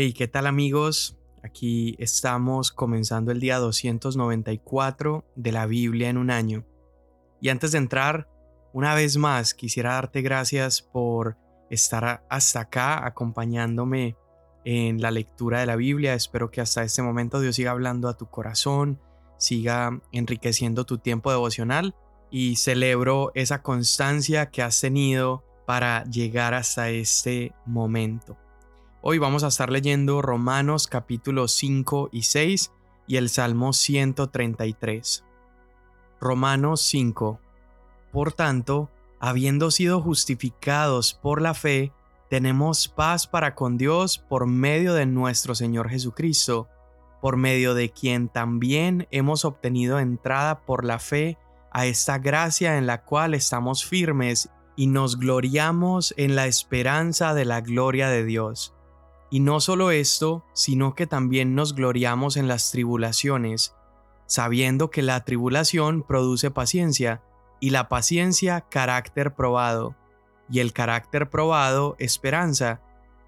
Hey, ¿qué tal amigos? Aquí estamos comenzando el día 294 de la Biblia en un año. Y antes de entrar, una vez más quisiera darte gracias por estar hasta acá acompañándome en la lectura de la Biblia. Espero que hasta este momento Dios siga hablando a tu corazón, siga enriqueciendo tu tiempo devocional y celebro esa constancia que has tenido para llegar hasta este momento. Hoy vamos a estar leyendo Romanos capítulos 5 y 6 y el Salmo 133. Romanos 5. Por tanto, habiendo sido justificados por la fe, tenemos paz para con Dios por medio de nuestro Señor Jesucristo, por medio de quien también hemos obtenido entrada por la fe a esta gracia en la cual estamos firmes y nos gloriamos en la esperanza de la gloria de Dios. Y no solo esto, sino que también nos gloriamos en las tribulaciones, sabiendo que la tribulación produce paciencia, y la paciencia carácter probado, y el carácter probado esperanza,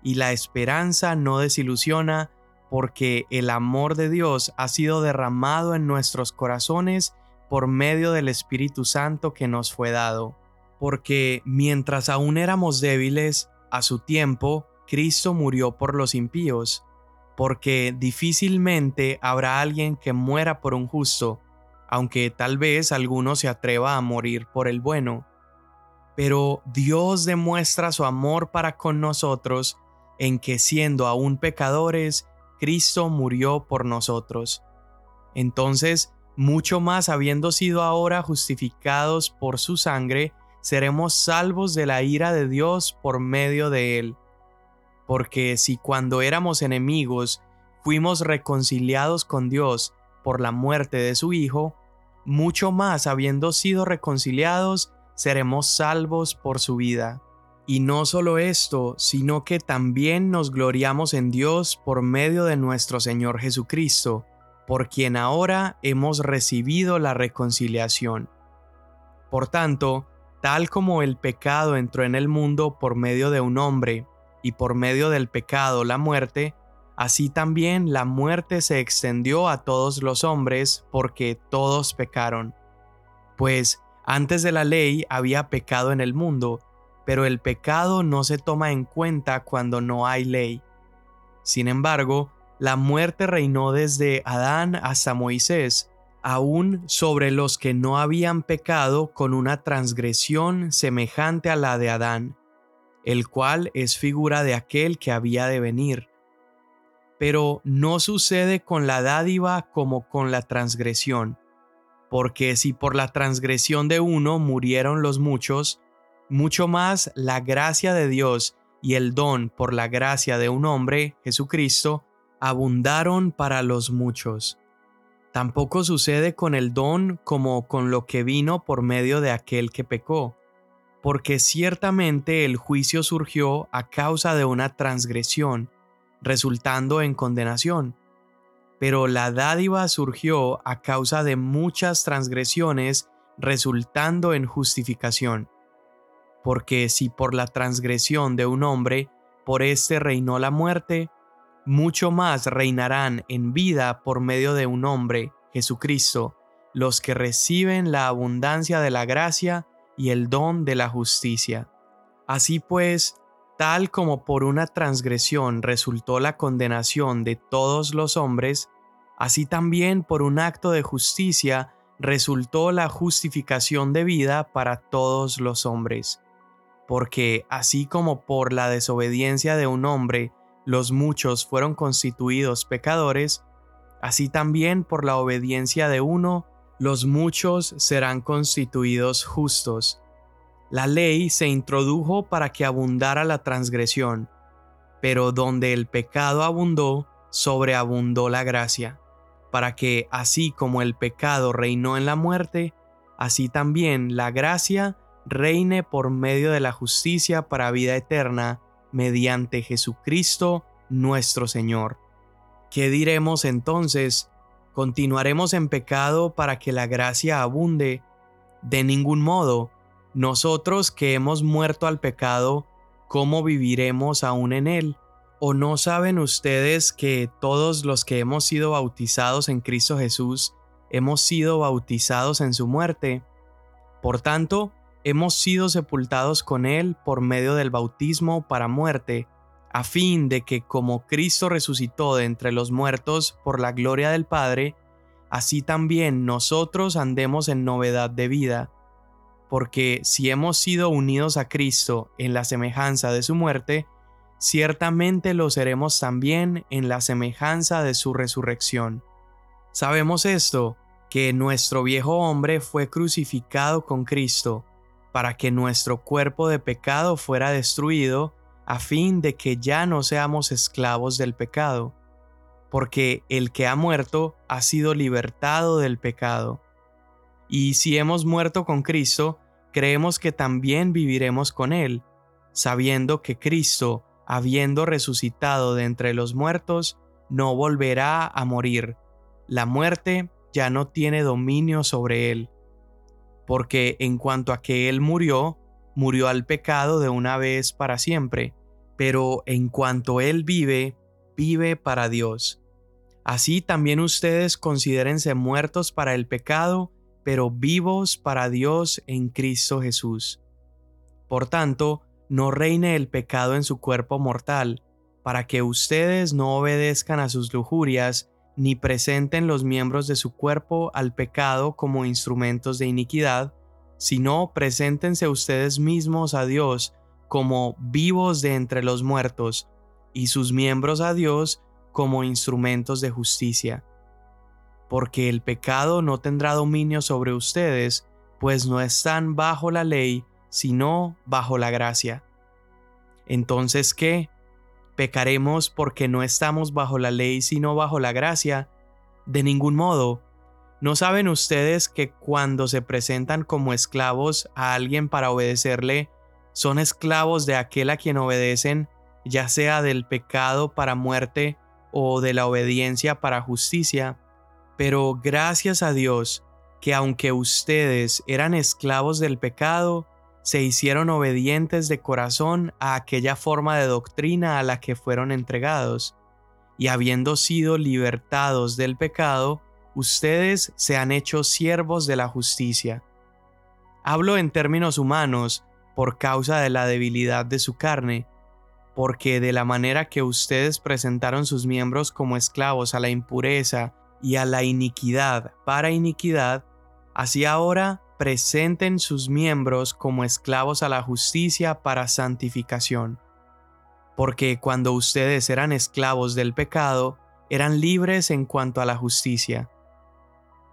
y la esperanza no desilusiona, porque el amor de Dios ha sido derramado en nuestros corazones por medio del Espíritu Santo que nos fue dado. Porque mientras aún éramos débiles, a su tiempo, Cristo murió por los impíos, porque difícilmente habrá alguien que muera por un justo, aunque tal vez alguno se atreva a morir por el bueno. Pero Dios demuestra su amor para con nosotros en que siendo aún pecadores, Cristo murió por nosotros. Entonces, mucho más habiendo sido ahora justificados por su sangre, seremos salvos de la ira de Dios por medio de él porque si cuando éramos enemigos fuimos reconciliados con Dios por la muerte de su Hijo, mucho más habiendo sido reconciliados, seremos salvos por su vida. Y no solo esto, sino que también nos gloriamos en Dios por medio de nuestro Señor Jesucristo, por quien ahora hemos recibido la reconciliación. Por tanto, tal como el pecado entró en el mundo por medio de un hombre, y por medio del pecado la muerte, así también la muerte se extendió a todos los hombres porque todos pecaron. Pues antes de la ley había pecado en el mundo, pero el pecado no se toma en cuenta cuando no hay ley. Sin embargo, la muerte reinó desde Adán hasta Moisés, aún sobre los que no habían pecado con una transgresión semejante a la de Adán el cual es figura de aquel que había de venir. Pero no sucede con la dádiva como con la transgresión, porque si por la transgresión de uno murieron los muchos, mucho más la gracia de Dios y el don por la gracia de un hombre, Jesucristo, abundaron para los muchos. Tampoco sucede con el don como con lo que vino por medio de aquel que pecó porque ciertamente el juicio surgió a causa de una transgresión, resultando en condenación. Pero la dádiva surgió a causa de muchas transgresiones, resultando en justificación. Porque si por la transgresión de un hombre, por éste reinó la muerte, mucho más reinarán en vida por medio de un hombre, Jesucristo, los que reciben la abundancia de la gracia y el don de la justicia. Así pues, tal como por una transgresión resultó la condenación de todos los hombres, así también por un acto de justicia resultó la justificación de vida para todos los hombres. Porque así como por la desobediencia de un hombre los muchos fueron constituidos pecadores, así también por la obediencia de uno los muchos serán constituidos justos. La ley se introdujo para que abundara la transgresión, pero donde el pecado abundó, sobreabundó la gracia, para que así como el pecado reinó en la muerte, así también la gracia reine por medio de la justicia para vida eterna, mediante Jesucristo nuestro Señor. ¿Qué diremos entonces? ¿Continuaremos en pecado para que la gracia abunde? De ningún modo. Nosotros que hemos muerto al pecado, ¿cómo viviremos aún en él? ¿O no saben ustedes que todos los que hemos sido bautizados en Cristo Jesús hemos sido bautizados en su muerte? Por tanto, hemos sido sepultados con Él por medio del bautismo para muerte, a fin de que como Cristo resucitó de entre los muertos por la gloria del Padre, así también nosotros andemos en novedad de vida. Porque si hemos sido unidos a Cristo en la semejanza de su muerte, ciertamente lo seremos también en la semejanza de su resurrección. Sabemos esto, que nuestro viejo hombre fue crucificado con Cristo, para que nuestro cuerpo de pecado fuera destruido, a fin de que ya no seamos esclavos del pecado, porque el que ha muerto ha sido libertado del pecado. Y si hemos muerto con Cristo, creemos que también viviremos con Él, sabiendo que Cristo, habiendo resucitado de entre los muertos, no volverá a morir. La muerte ya no tiene dominio sobre él. Porque en cuanto a que él murió, murió al pecado de una vez para siempre, pero en cuanto él vive, vive para Dios. Así también ustedes considérense muertos para el pecado, pero vivos para Dios en Cristo Jesús. Por tanto, no reine el pecado en su cuerpo mortal, para que ustedes no obedezcan a sus lujurias, ni presenten los miembros de su cuerpo al pecado como instrumentos de iniquidad, sino preséntense ustedes mismos a Dios como vivos de entre los muertos, y sus miembros a Dios como instrumentos de justicia. Porque el pecado no tendrá dominio sobre ustedes, pues no están bajo la ley, sino bajo la gracia. Entonces, ¿qué? ¿Pecaremos porque no estamos bajo la ley sino bajo la gracia? De ningún modo. ¿No saben ustedes que cuando se presentan como esclavos a alguien para obedecerle, son esclavos de aquel a quien obedecen, ya sea del pecado para muerte o de la obediencia para justicia? Pero gracias a Dios, que aunque ustedes eran esclavos del pecado, se hicieron obedientes de corazón a aquella forma de doctrina a la que fueron entregados, y habiendo sido libertados del pecado, ustedes se han hecho siervos de la justicia. Hablo en términos humanos por causa de la debilidad de su carne, porque de la manera que ustedes presentaron sus miembros como esclavos a la impureza y a la iniquidad para iniquidad, así ahora presenten sus miembros como esclavos a la justicia para santificación. Porque cuando ustedes eran esclavos del pecado, eran libres en cuanto a la justicia.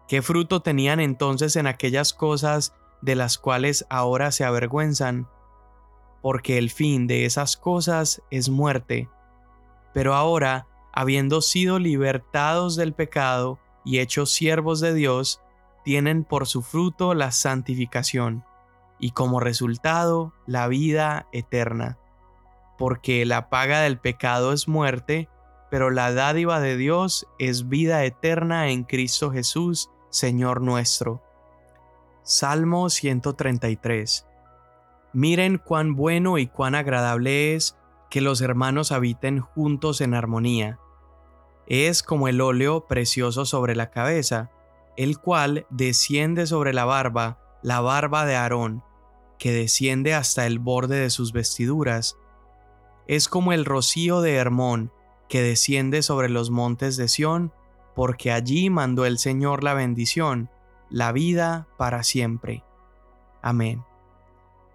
¿Qué fruto tenían entonces en aquellas cosas de las cuales ahora se avergüenzan? Porque el fin de esas cosas es muerte. Pero ahora, habiendo sido libertados del pecado y hechos siervos de Dios, tienen por su fruto la santificación y como resultado la vida eterna. Porque la paga del pecado es muerte, pero la dádiva de Dios es vida eterna en Cristo Jesús, Señor nuestro. Salmo 133 Miren cuán bueno y cuán agradable es que los hermanos habiten juntos en armonía. Es como el óleo precioso sobre la cabeza, el cual desciende sobre la barba, la barba de Aarón, que desciende hasta el borde de sus vestiduras. Es como el rocío de Hermón, que desciende sobre los montes de Sión, porque allí mandó el Señor la bendición, la vida para siempre. Amén.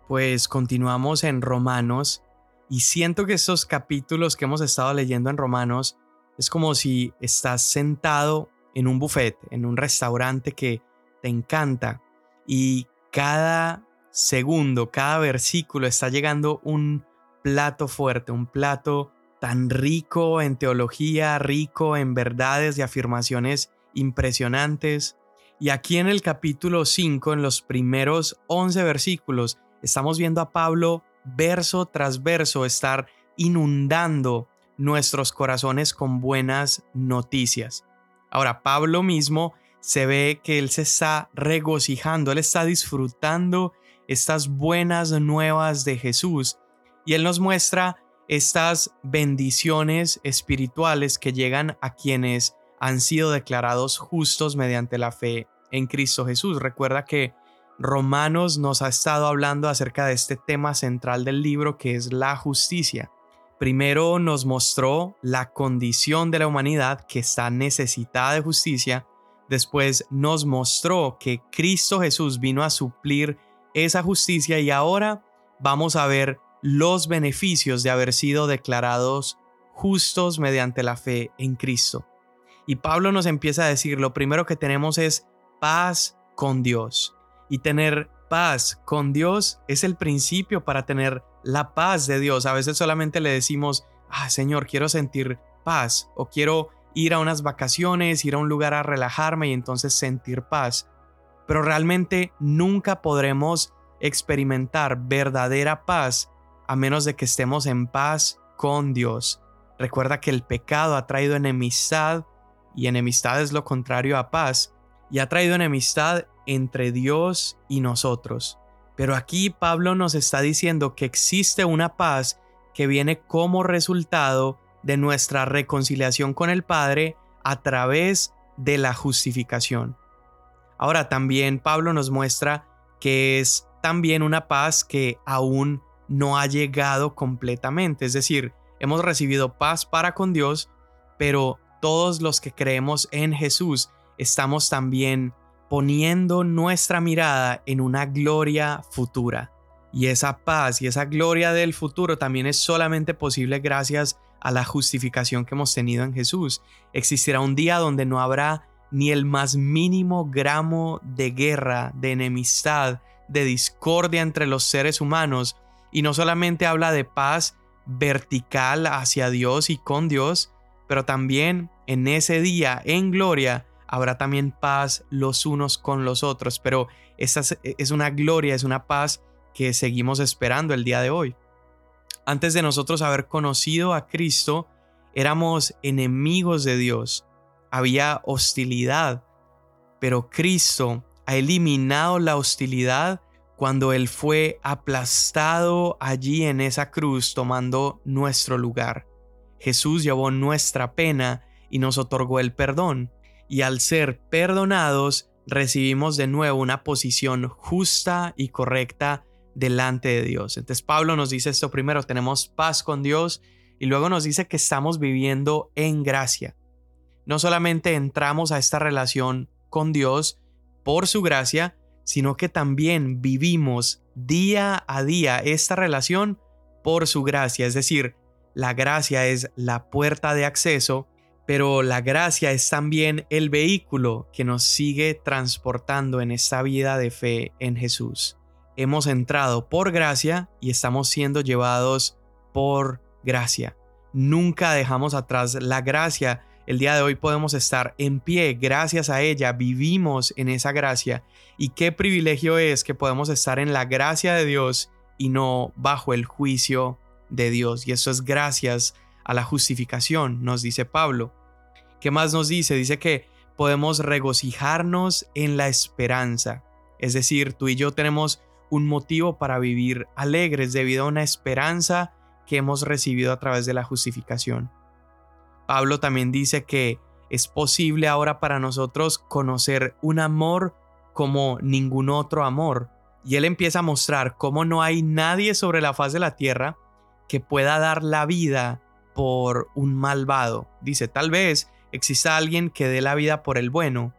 Pues continuamos en Romanos, y siento que estos capítulos que hemos estado leyendo en Romanos es como si estás sentado en un buffet, en un restaurante que te encanta y cada segundo, cada versículo está llegando un plato fuerte, un plato tan rico en teología, rico en verdades y afirmaciones impresionantes. Y aquí en el capítulo 5, en los primeros 11 versículos, estamos viendo a Pablo verso tras verso estar inundando nuestros corazones con buenas noticias. Ahora, Pablo mismo se ve que él se está regocijando, él está disfrutando estas buenas nuevas de Jesús y él nos muestra estas bendiciones espirituales que llegan a quienes han sido declarados justos mediante la fe en Cristo Jesús. Recuerda que Romanos nos ha estado hablando acerca de este tema central del libro que es la justicia. Primero nos mostró la condición de la humanidad que está necesitada de justicia. Después nos mostró que Cristo Jesús vino a suplir esa justicia y ahora vamos a ver los beneficios de haber sido declarados justos mediante la fe en Cristo. Y Pablo nos empieza a decir, lo primero que tenemos es paz con Dios. Y tener paz con Dios es el principio para tener la paz de Dios. A veces solamente le decimos, ah, Señor, quiero sentir paz o quiero ir a unas vacaciones, ir a un lugar a relajarme y entonces sentir paz. Pero realmente nunca podremos experimentar verdadera paz a menos de que estemos en paz con Dios. Recuerda que el pecado ha traído enemistad y enemistad es lo contrario a paz y ha traído enemistad entre Dios y nosotros. Pero aquí Pablo nos está diciendo que existe una paz que viene como resultado de nuestra reconciliación con el Padre a través de la justificación. Ahora también Pablo nos muestra que es también una paz que aún no ha llegado completamente, es decir, hemos recibido paz para con Dios, pero todos los que creemos en Jesús estamos también poniendo nuestra mirada en una gloria futura. Y esa paz y esa gloria del futuro también es solamente posible gracias a la justificación que hemos tenido en Jesús. Existirá un día donde no habrá ni el más mínimo gramo de guerra, de enemistad, de discordia entre los seres humanos. Y no solamente habla de paz vertical hacia Dios y con Dios, pero también en ese día, en gloria, habrá también paz los unos con los otros, pero esta es una gloria, es una paz que seguimos esperando el día de hoy. Antes de nosotros haber conocido a Cristo, éramos enemigos de Dios, había hostilidad, pero Cristo ha eliminado la hostilidad cuando Él fue aplastado allí en esa cruz tomando nuestro lugar. Jesús llevó nuestra pena y nos otorgó el perdón y al ser perdonados recibimos de nuevo una posición justa y correcta delante de Dios. Entonces Pablo nos dice esto primero, tenemos paz con Dios y luego nos dice que estamos viviendo en gracia. No solamente entramos a esta relación con Dios por su gracia, sino que también vivimos día a día esta relación por su gracia. Es decir, la gracia es la puerta de acceso pero la gracia es también el vehículo que nos sigue transportando en esta vida de fe en Jesús. Hemos entrado por gracia y estamos siendo llevados por gracia. Nunca dejamos atrás la gracia. El día de hoy podemos estar en pie gracias a ella, vivimos en esa gracia. Y qué privilegio es que podemos estar en la gracia de Dios y no bajo el juicio de Dios. Y eso es gracias a la justificación, nos dice Pablo. ¿Qué más nos dice? Dice que podemos regocijarnos en la esperanza. Es decir, tú y yo tenemos un motivo para vivir alegres debido a una esperanza que hemos recibido a través de la justificación. Pablo también dice que es posible ahora para nosotros conocer un amor como ningún otro amor. Y él empieza a mostrar cómo no hay nadie sobre la faz de la tierra que pueda dar la vida por un malvado. Dice, tal vez exista alguien que dé la vida por el bueno,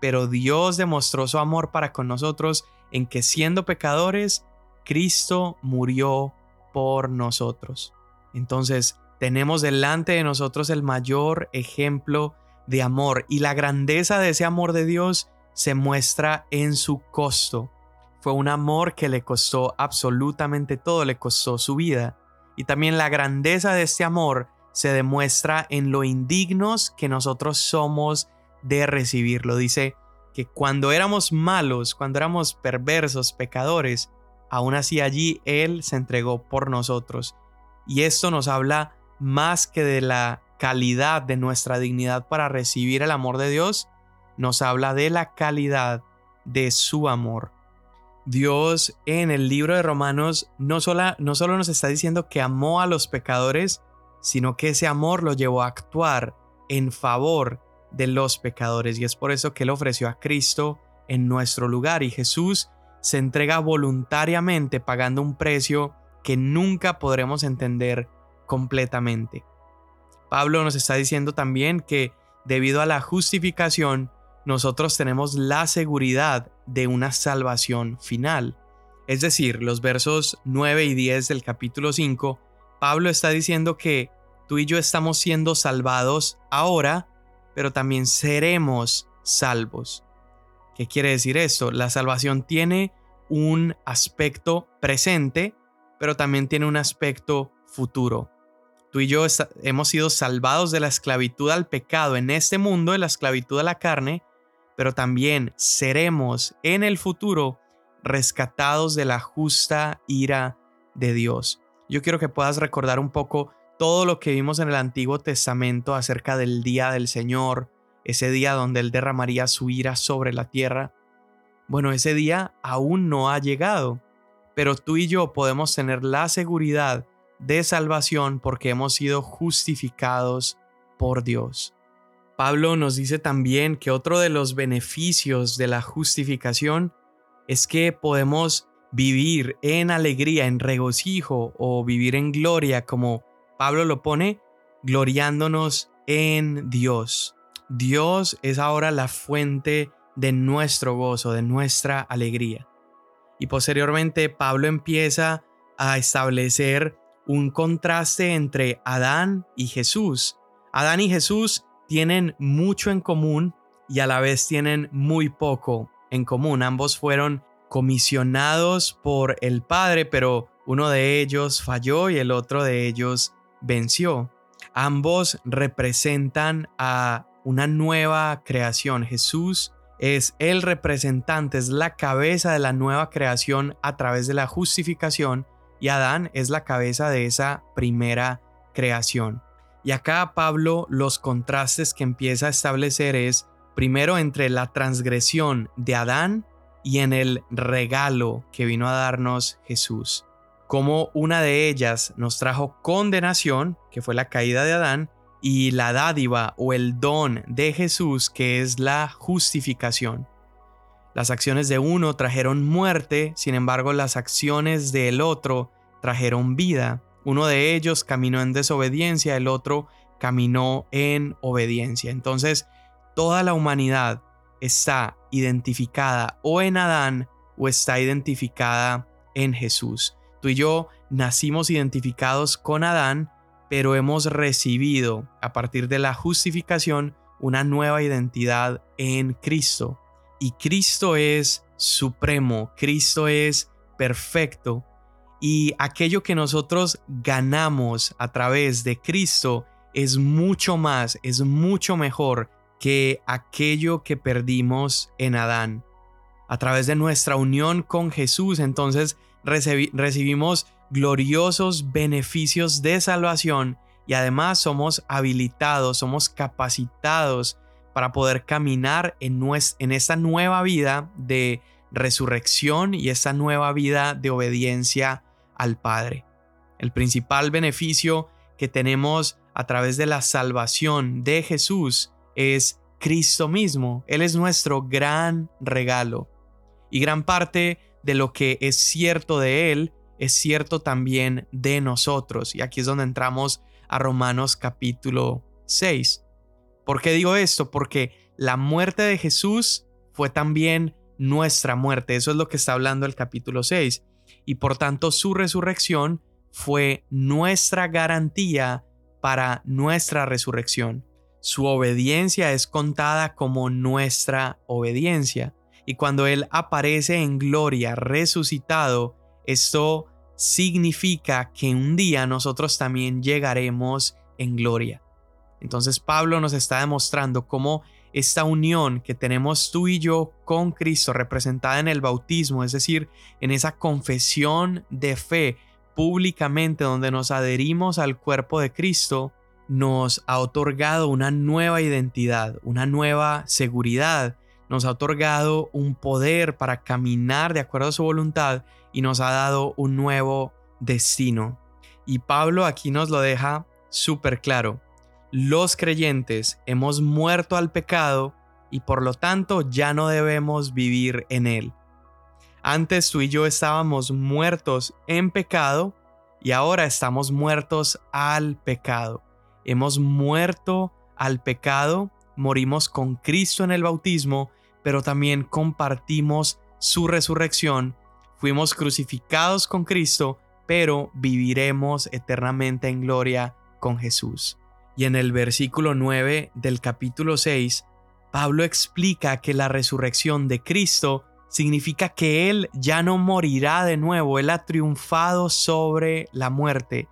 pero Dios demostró su amor para con nosotros en que siendo pecadores, Cristo murió por nosotros. Entonces, tenemos delante de nosotros el mayor ejemplo de amor y la grandeza de ese amor de Dios se muestra en su costo. Fue un amor que le costó absolutamente todo, le costó su vida. Y también la grandeza de este amor se demuestra en lo indignos que nosotros somos de recibirlo. Dice que cuando éramos malos, cuando éramos perversos, pecadores, aún así allí Él se entregó por nosotros. Y esto nos habla más que de la calidad de nuestra dignidad para recibir el amor de Dios, nos habla de la calidad de su amor. Dios en el libro de Romanos no, solo, no solo nos está diciendo que amó a los pecadores, sino que ese amor lo llevó a actuar en favor de los pecadores. Y es por eso que Él ofreció a Cristo en nuestro lugar. Y Jesús se entrega voluntariamente pagando un precio que nunca podremos entender completamente. Pablo nos está diciendo también que debido a la justificación, nosotros tenemos la seguridad de una salvación final. Es decir, los versos 9 y 10 del capítulo 5, Pablo está diciendo que tú y yo estamos siendo salvados ahora, pero también seremos salvos. ¿Qué quiere decir esto? La salvación tiene un aspecto presente, pero también tiene un aspecto futuro. Tú y yo hemos sido salvados de la esclavitud al pecado en este mundo, de la esclavitud a la carne, pero también seremos en el futuro rescatados de la justa ira de Dios. Yo quiero que puedas recordar un poco todo lo que vimos en el Antiguo Testamento acerca del día del Señor, ese día donde Él derramaría su ira sobre la tierra. Bueno, ese día aún no ha llegado, pero tú y yo podemos tener la seguridad de salvación porque hemos sido justificados por Dios. Pablo nos dice también que otro de los beneficios de la justificación es que podemos vivir en alegría, en regocijo o vivir en gloria, como Pablo lo pone, gloriándonos en Dios. Dios es ahora la fuente de nuestro gozo, de nuestra alegría. Y posteriormente Pablo empieza a establecer un contraste entre Adán y Jesús. Adán y Jesús tienen mucho en común y a la vez tienen muy poco en común. Ambos fueron comisionados por el Padre, pero uno de ellos falló y el otro de ellos venció. Ambos representan a una nueva creación. Jesús es el representante, es la cabeza de la nueva creación a través de la justificación y Adán es la cabeza de esa primera creación. Y acá Pablo los contrastes que empieza a establecer es primero entre la transgresión de Adán y en el regalo que vino a darnos Jesús. Como una de ellas nos trajo condenación, que fue la caída de Adán, y la dádiva o el don de Jesús, que es la justificación. Las acciones de uno trajeron muerte, sin embargo las acciones del otro trajeron vida. Uno de ellos caminó en desobediencia, el otro caminó en obediencia. Entonces, toda la humanidad está identificada o en Adán o está identificada en Jesús. Tú y yo nacimos identificados con Adán, pero hemos recibido a partir de la justificación una nueva identidad en Cristo y Cristo es supremo, Cristo es perfecto y aquello que nosotros ganamos a través de Cristo es mucho más, es mucho mejor que aquello que perdimos en Adán. A través de nuestra unión con Jesús, entonces recibimos gloriosos beneficios de salvación y además somos habilitados, somos capacitados para poder caminar en, en esta nueva vida de resurrección y esta nueva vida de obediencia al Padre. El principal beneficio que tenemos a través de la salvación de Jesús es Cristo mismo. Él es nuestro gran regalo. Y gran parte de lo que es cierto de Él es cierto también de nosotros. Y aquí es donde entramos a Romanos capítulo 6. ¿Por qué digo esto? Porque la muerte de Jesús fue también nuestra muerte. Eso es lo que está hablando el capítulo 6. Y por tanto su resurrección fue nuestra garantía para nuestra resurrección. Su obediencia es contada como nuestra obediencia. Y cuando Él aparece en gloria resucitado, esto significa que un día nosotros también llegaremos en gloria. Entonces Pablo nos está demostrando cómo esta unión que tenemos tú y yo con Cristo representada en el bautismo, es decir, en esa confesión de fe públicamente donde nos adherimos al cuerpo de Cristo, nos ha otorgado una nueva identidad, una nueva seguridad nos ha otorgado un poder para caminar de acuerdo a su voluntad y nos ha dado un nuevo destino. Y Pablo aquí nos lo deja súper claro. Los creyentes hemos muerto al pecado y por lo tanto ya no debemos vivir en él. Antes tú y yo estábamos muertos en pecado y ahora estamos muertos al pecado. Hemos muerto al pecado, morimos con Cristo en el bautismo, pero también compartimos su resurrección. Fuimos crucificados con Cristo, pero viviremos eternamente en gloria con Jesús. Y en el versículo 9 del capítulo 6, Pablo explica que la resurrección de Cristo significa que Él ya no morirá de nuevo, Él ha triunfado sobre la muerte.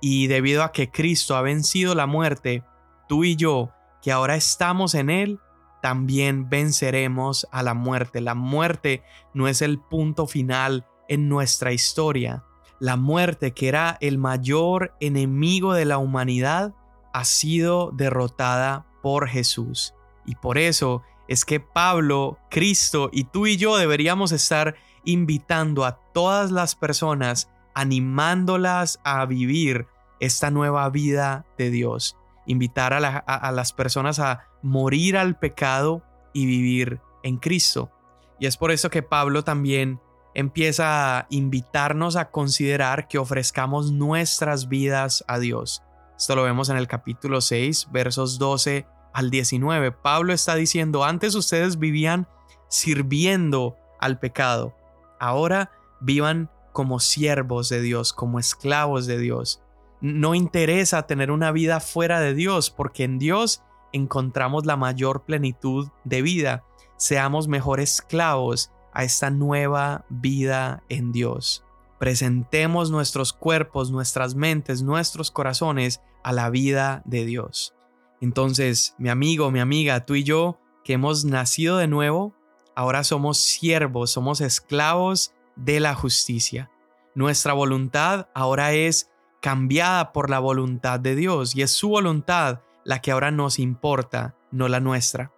Y debido a que Cristo ha vencido la muerte, tú y yo, que ahora estamos en Él, también venceremos a la muerte. La muerte no es el punto final en nuestra historia. La muerte, que era el mayor enemigo de la humanidad, ha sido derrotada por Jesús. Y por eso es que Pablo, Cristo y tú y yo deberíamos estar invitando a todas las personas, animándolas a vivir esta nueva vida de Dios. Invitar a, las personas a morir al pecado y vivir en Cristo. Y es por eso que Pablo también empieza a invitarnos a considerar que ofrezcamos nuestras vidas a Dios. Esto lo vemos en el capítulo 6, versos 12 al 19. Pablo está diciendo, antes ustedes vivían sirviendo al pecado, ahora vivan como siervos de Dios, como esclavos de Dios. No interesa tener una vida fuera de Dios, porque en Dios encontramos la mayor plenitud de vida. Seamos mejor esclavos a esta nueva vida en Dios. Presentemos nuestros cuerpos, nuestras mentes, nuestros corazones a la vida de Dios. Entonces, mi amigo, mi amiga, tú y yo, que hemos nacido de nuevo, ahora somos siervos, somos esclavos de la justicia. Nuestra voluntad ahora es cambiada por la voluntad de Dios y es su voluntad la que ahora nos importa, no la nuestra.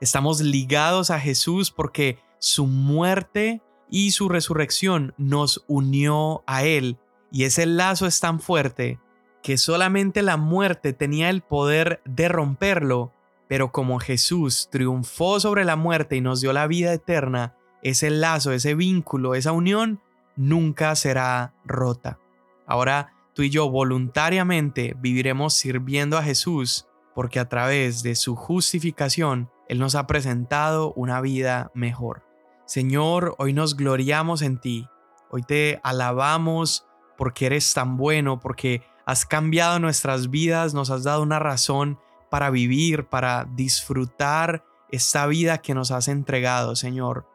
Estamos ligados a Jesús porque su muerte y su resurrección nos unió a Él y ese lazo es tan fuerte que solamente la muerte tenía el poder de romperlo, pero como Jesús triunfó sobre la muerte y nos dio la vida eterna, ese lazo, ese vínculo, esa unión nunca será rota. Ahora tú y yo voluntariamente viviremos sirviendo a Jesús porque a través de su justificación Él nos ha presentado una vida mejor. Señor, hoy nos gloriamos en ti, hoy te alabamos porque eres tan bueno, porque Has cambiado nuestras vidas, nos has dado una razón para vivir, para disfrutar esta vida que nos has entregado, Señor.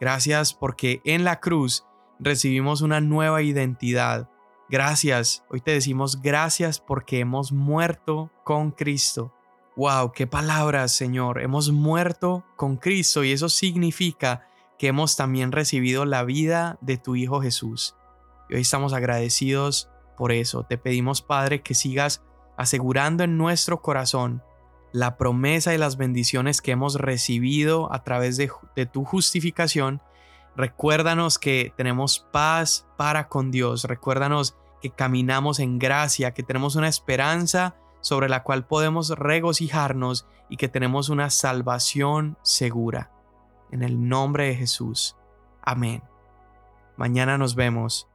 Gracias porque en la cruz recibimos una nueva identidad. Gracias, hoy te decimos gracias porque hemos muerto con Cristo. Wow, qué palabras, Señor. Hemos muerto con Cristo y eso significa que hemos también recibido la vida de tu Hijo Jesús. Y hoy estamos agradecidos por eso te pedimos, Padre, que sigas asegurando en nuestro corazón la promesa y las bendiciones que hemos recibido a través de, tu justificación. Recuérdanos que tenemos paz para con Dios. Recuérdanos que caminamos en gracia, que tenemos una esperanza sobre la cual podemos regocijarnos y que tenemos una salvación segura. En el nombre de Jesús. Amén. Mañana nos vemos